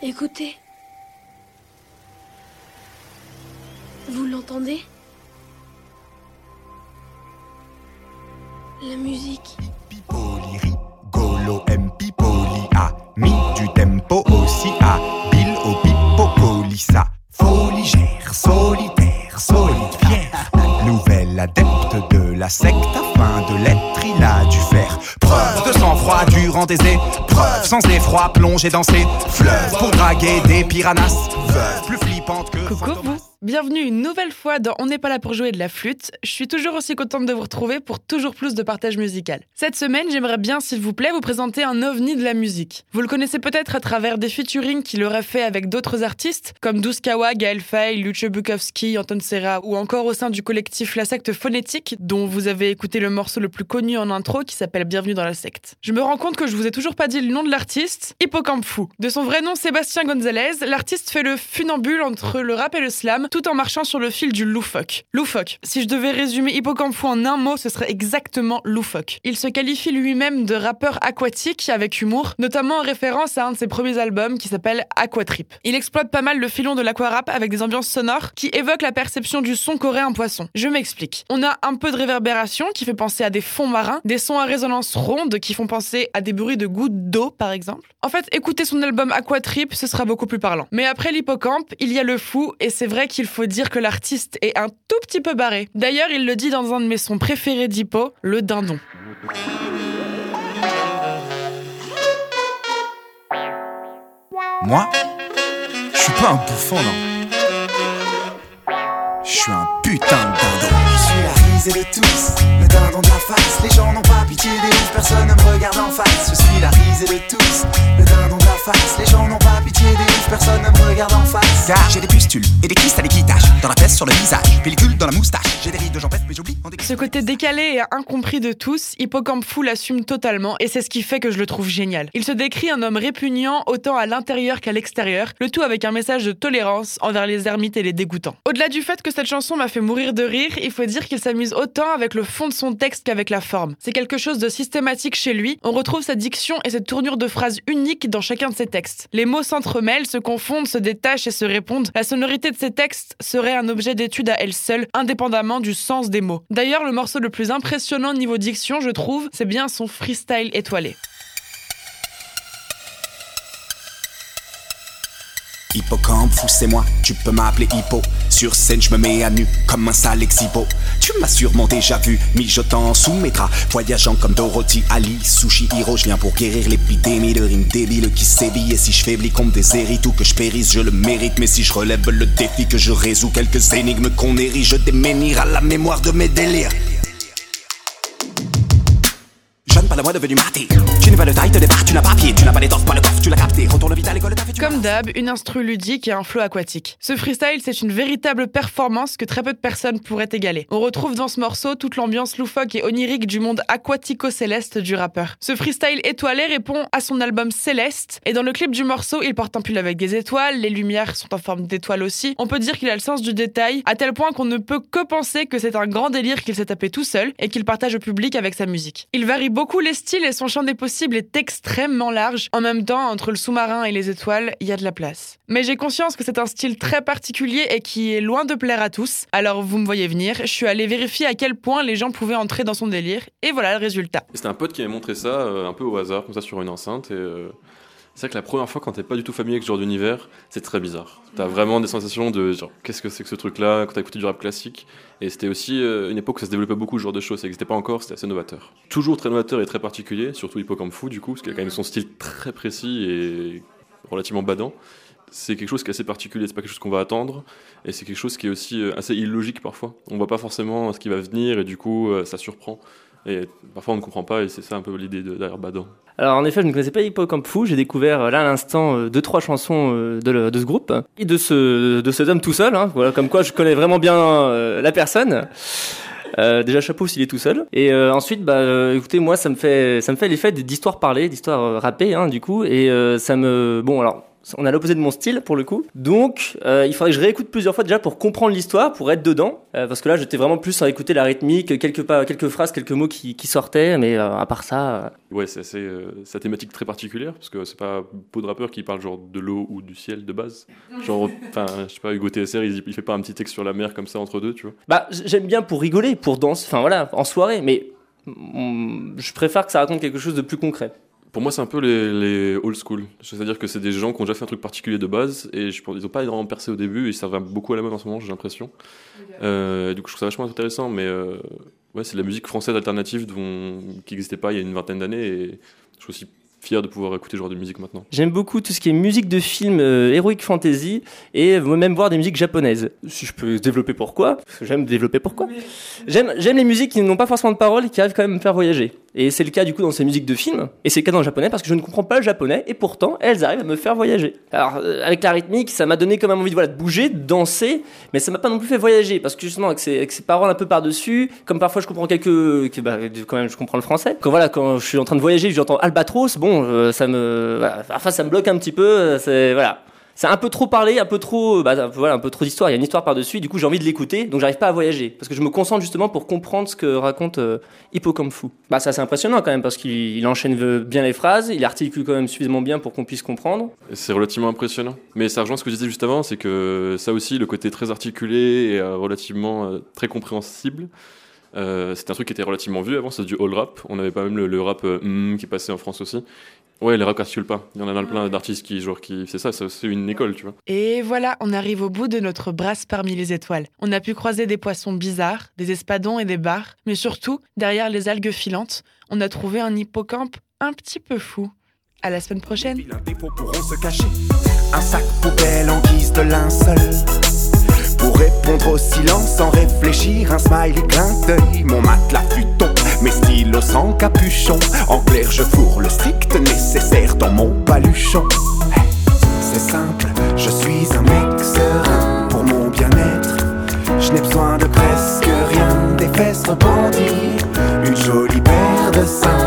Écoutez. Vous l'entendez? La musique. Pipoli, rigolo, pipoli, a mis du tempo aussi à Bill au pipocolissa. Foligère, solitaire, solide, fier. Nouvelle adepte de la secte, afin de l'être, il a dû faire preuve de sang-froid durant des épreuves, sans effroi, plonger dans ses fleuves pour draguer des piranhas, veuves plus flippantes que. Coucou vous Bienvenue une nouvelle fois dans On n'est pas là pour jouer de la flûte. Je suis toujours aussi contente de vous retrouver pour toujours plus de partage musical. Cette semaine, j'aimerais bien, s'il vous plaît, vous présenter un ovni de la musique. Vous le connaissez peut-être à travers des featuring qu'il aurait fait avec d'autres artistes, comme Douskawa, Gaël Faye, Luce Bukowski, Anton Serra, ou encore au sein du collectif La Secte Phonétique, dont vous avez écouté le morceau le plus connu en intro qui s'appelle Bienvenue dans la secte. Je me rends compte que je vous ai toujours pas dit le nom de l'artiste, Hippocampe Fou. De son vrai nom Sébastien Gonzalez, l'artiste fait le funambule entre le rap et le slam, tout en marchant sur le fil du loufoque. Loufoque. Si je devais résumer Hippocampe Fou en un mot, ce serait exactement loufoque. Il se qualifie lui-même de rappeur aquatique avec humour, notamment en référence à un de ses premiers albums qui s'appelle Aquatrip. Il exploite pas mal le filon de l'aquarap avec des ambiances sonores qui évoquent la perception du son qu'aurait un poisson. Je m'explique. On a un peu de réverbération qui fait penser à des fonds marins, des sons à résonance ronde qui font penser à des bruits de gouttes d'eau par exemple. En fait, écoutez son album Aquatrip, ce sera beaucoup plus parlant. Mais après l'hippocampe, il y a le fou et c'est vrai qu'il faut dire que l'artiste est un tout petit peu barré. D'ailleurs, il le dit dans un de mes sons préférés d'Hippo, le dindon. Moi, je suis pas un bouffon, non. Je suis un putain de dindon. Je suis la risée de tous, le dindon de la face. Les gens n'ont pas pitié des riches, personne ne me regarde en face. Je suis la risée de tous, le dindon de la face. Les gens n'ont pas pitié des personne ne me regarde en face. Car j'ai des pustules et des cristallés qui tâchent. Dans la tête, sur le visage, pellicule dans la moustache. J'ai des rides de jambes, mais j'oublie en Ce côté décalé et incompris de tous, Hippocampe Fou l'assume totalement et c'est ce qui fait que je le trouve génial. Il se décrit un homme répugnant autant à l'intérieur qu'à l'extérieur, le tout avec un message de tolérance envers les ermites et les dégoûtants. Au-delà du fait que cette chanson m'a fait mourir de rire, il faut dire qu'il s'amuse autant avec le fond de son texte qu'avec la forme. C'est quelque chose de systématique chez lui, on retrouve sa diction et cette tournure de phrases unique dans chacun de ses textes. Les mots s'entremêlent, se confondent, se détachent et se répondent. La sonorité de ses textes serait un objet d'étude à elle seule, indépendamment du sens des mots. D'ailleurs, le morceau le plus impressionnant niveau diction, je trouve, c'est bien son freestyle étoilé. Hippocampe, c'est moi, tu peux m'appeler Hippo. Sur scène, je me mets à nu comme un sale exhibo. Tu m'as sûrement déjà vu, mijotant sous mes draps, voyageant comme Dorothy, Ali, Sushi Hiro. Je viens pour guérir l'épidémie de rimes débiles qui sévit. Et si je faiblis comme des hérites ou que je périsse, je le mérite. Mais si je relève le défi, que je résous quelques énigmes qu'on érige, je déménir à la mémoire de mes délires. Jeune, pas la moi devenu maté. Tu n'es pas le taille de départ, tu n'as pas pied, tu n'as pas l'étoffe, pas le coffre, tu l'as capté. Retourne vite à l'école, t'as fait tu Comme d'hab, une instru ludique et un flow aquatique. Ce freestyle, c'est une véritable performance que très peu de personnes pourraient égaler. On retrouve dans ce morceau toute l'ambiance loufoque et onirique du monde aquatico-céleste du rappeur. Ce freestyle étoilé répond à son album Céleste, et dans le clip du morceau, il porte un pull avec des étoiles, les lumières sont en forme d'étoiles aussi. On peut dire qu'il a le sens du détail, à tel point qu'on ne peut que penser que c'est un grand délire qu'il s'est tapé tout seul et qu'il partage au public avec sa musique. Il varie beaucoup les styles et son champ des possibles est extrêmement large. En même temps, entre le sous-marin et les étoiles, il y a de la place. Mais j'ai conscience que c'est un style très particulier et qui est loin de plaire à tous. Alors vous me voyez venir, je suis allée vérifier à quel point les gens pouvaient entrer dans son délire et voilà le résultat. C'était un pote qui m'avait montré ça euh, un peu au hasard, comme ça sur une enceinte. Et euh, c'est vrai que la première fois, quand t'es pas du tout familier avec ce genre d'univers, c'est très bizarre. T'as vraiment des sensations de qu'est-ce que c'est que ce truc-là quand t'as écouté du rap classique. Et c'était aussi euh, une époque où ça se développait beaucoup ce genre de choses. Ça n'existait pas encore, c'était assez novateur. Toujours très novateur et très particulier, surtout Hippocampe Fou du coup, parce qu'il a quand même son style très précis et relativement badant. C'est quelque chose qui est assez particulier, c'est pas quelque chose qu'on va attendre, et c'est quelque chose qui est aussi euh, assez illogique parfois. On voit pas forcément ce qui va venir, et du coup, euh, ça surprend. Et parfois on ne comprend pas, et c'est ça un peu l'idée de- derrière Badant. Alors en effet, je ne connaissais pas Hippocampe Fou. J'ai découvert euh, là à l'instant euh, deux trois chansons euh, de, ce groupe et de ce de cet homme tout seul. Hein, voilà, comme quoi je connais vraiment bien euh, la personne. Euh, déjà chapeau s'il est tout seul. Et euh, ensuite, bah, euh, écoutez, moi ça me fait ça me fait l'effet d'histoires parlées, d'histoires rappées, hein, du coup. Et ça me bon alors on a l'opposé de mon style pour le coup. Donc, euh, il faudrait que je réécoute plusieurs fois déjà pour comprendre l'histoire, pour être dedans. Euh, parce que là, j'étais vraiment plus à écouter la rythmique, quelques, pas, quelques phrases, quelques mots qui, qui sortaient, mais euh, à part ça. Ouais, c'est assez, sa thématique très particulière, parce que c'est pas beaucoup de rappeurs qui parlent genre de l'eau ou du ciel de base. Genre, enfin, je sais pas, Hugo TSR, il, il fait pas un petit texte sur la mer comme ça entre deux, tu vois. Bah, j'aime bien pour rigoler, pour danser, enfin voilà, en soirée, mais mm, je préfère que ça raconte quelque chose de plus concret. Pour moi, c'est un peu les, les old school. C'est-à-dire que c'est des gens qui ont déjà fait un truc particulier de base, et je pense ils ont pas vraiment percé au début, et ça va beaucoup à la mode en ce moment, j'ai l'impression. Euh, du coup, je trouve ça vachement intéressant, mais euh, ouais, c'est de la musique française alternative dont, qui n'existait pas il y a une vingtaine d'années, et je suis aussi fier de pouvoir écouter ce genre de musique maintenant. J'aime beaucoup tout ce qui est musique de film, euh, heroic fantasy, et même voir des musiques japonaises. Si je peux développer pourquoi, parce que j'aime développer pourquoi. J'aime, j'aime les musiques qui n'ont pas forcément de paroles et qui arrivent quand même à me faire voyager. Et c'est le cas du coup dans ces musiques de films, et c'est le cas dans le japonais parce que je ne comprends pas le japonais, et pourtant elles arrivent à me faire voyager. Alors euh, avec la rythmique, ça m'a donné quand même envie de, voilà, de bouger, de danser, mais ça m'a pas non plus fait voyager parce que justement avec ces, avec ces paroles un peu par-dessus, comme parfois je comprends quelques, que, bah, quand même je comprends le français. Quand voilà, quand je suis en train de voyager, j'entends albatros, bon, euh, ça me, voilà, parfois ça me bloque un petit peu, euh, c'est voilà. C'est un peu trop parlé, un peu trop, bah, voilà, un peu trop d'histoire. Il y a une histoire par-dessus. Du coup, j'ai envie de l'écouter, donc j'arrive pas à voyager parce que je me concentre justement pour comprendre ce que raconte euh, Hippocampe Fou. Bah, ça c'est impressionnant quand même parce qu'il il enchaîne bien les phrases, il articule quand même suffisamment bien pour qu'on puisse comprendre. C'est relativement impressionnant. Mais ça rejoint ce que je disais juste avant, c'est que ça aussi, le côté très articulé et euh, relativement euh, très compréhensible, euh, c'est un truc qui était relativement vu avant, c'est du all rap. On avait pas même le, rap euh, mm, qui passait en France aussi. Ouais, les rap articulent pas. Il y en a plein d'artistes qui, genre, qui, c'est ça, c'est une école, tu vois. Et voilà, on arrive au bout de notre brasse parmi les étoiles. On a pu croiser des poissons bizarres, des espadons et des bars, mais surtout, derrière les algues filantes, on a trouvé un hippocampe un petit peu fou. À la semaine prochaine. Vilains défauts pourront se cacher. Un sac poubelle en guise de linceul. Pour répondre au silence sans réfléchir, un smiley clin d'œil. Mon matelas futon, mes stylos sans capuchon. En clair je fourre le strict nécessaire dans mon paluchon. C'est simple, je suis un mec serein Pour mon bien-être Je n'ai besoin de presque rien. Des fesses rebondies Une jolie paire de seins.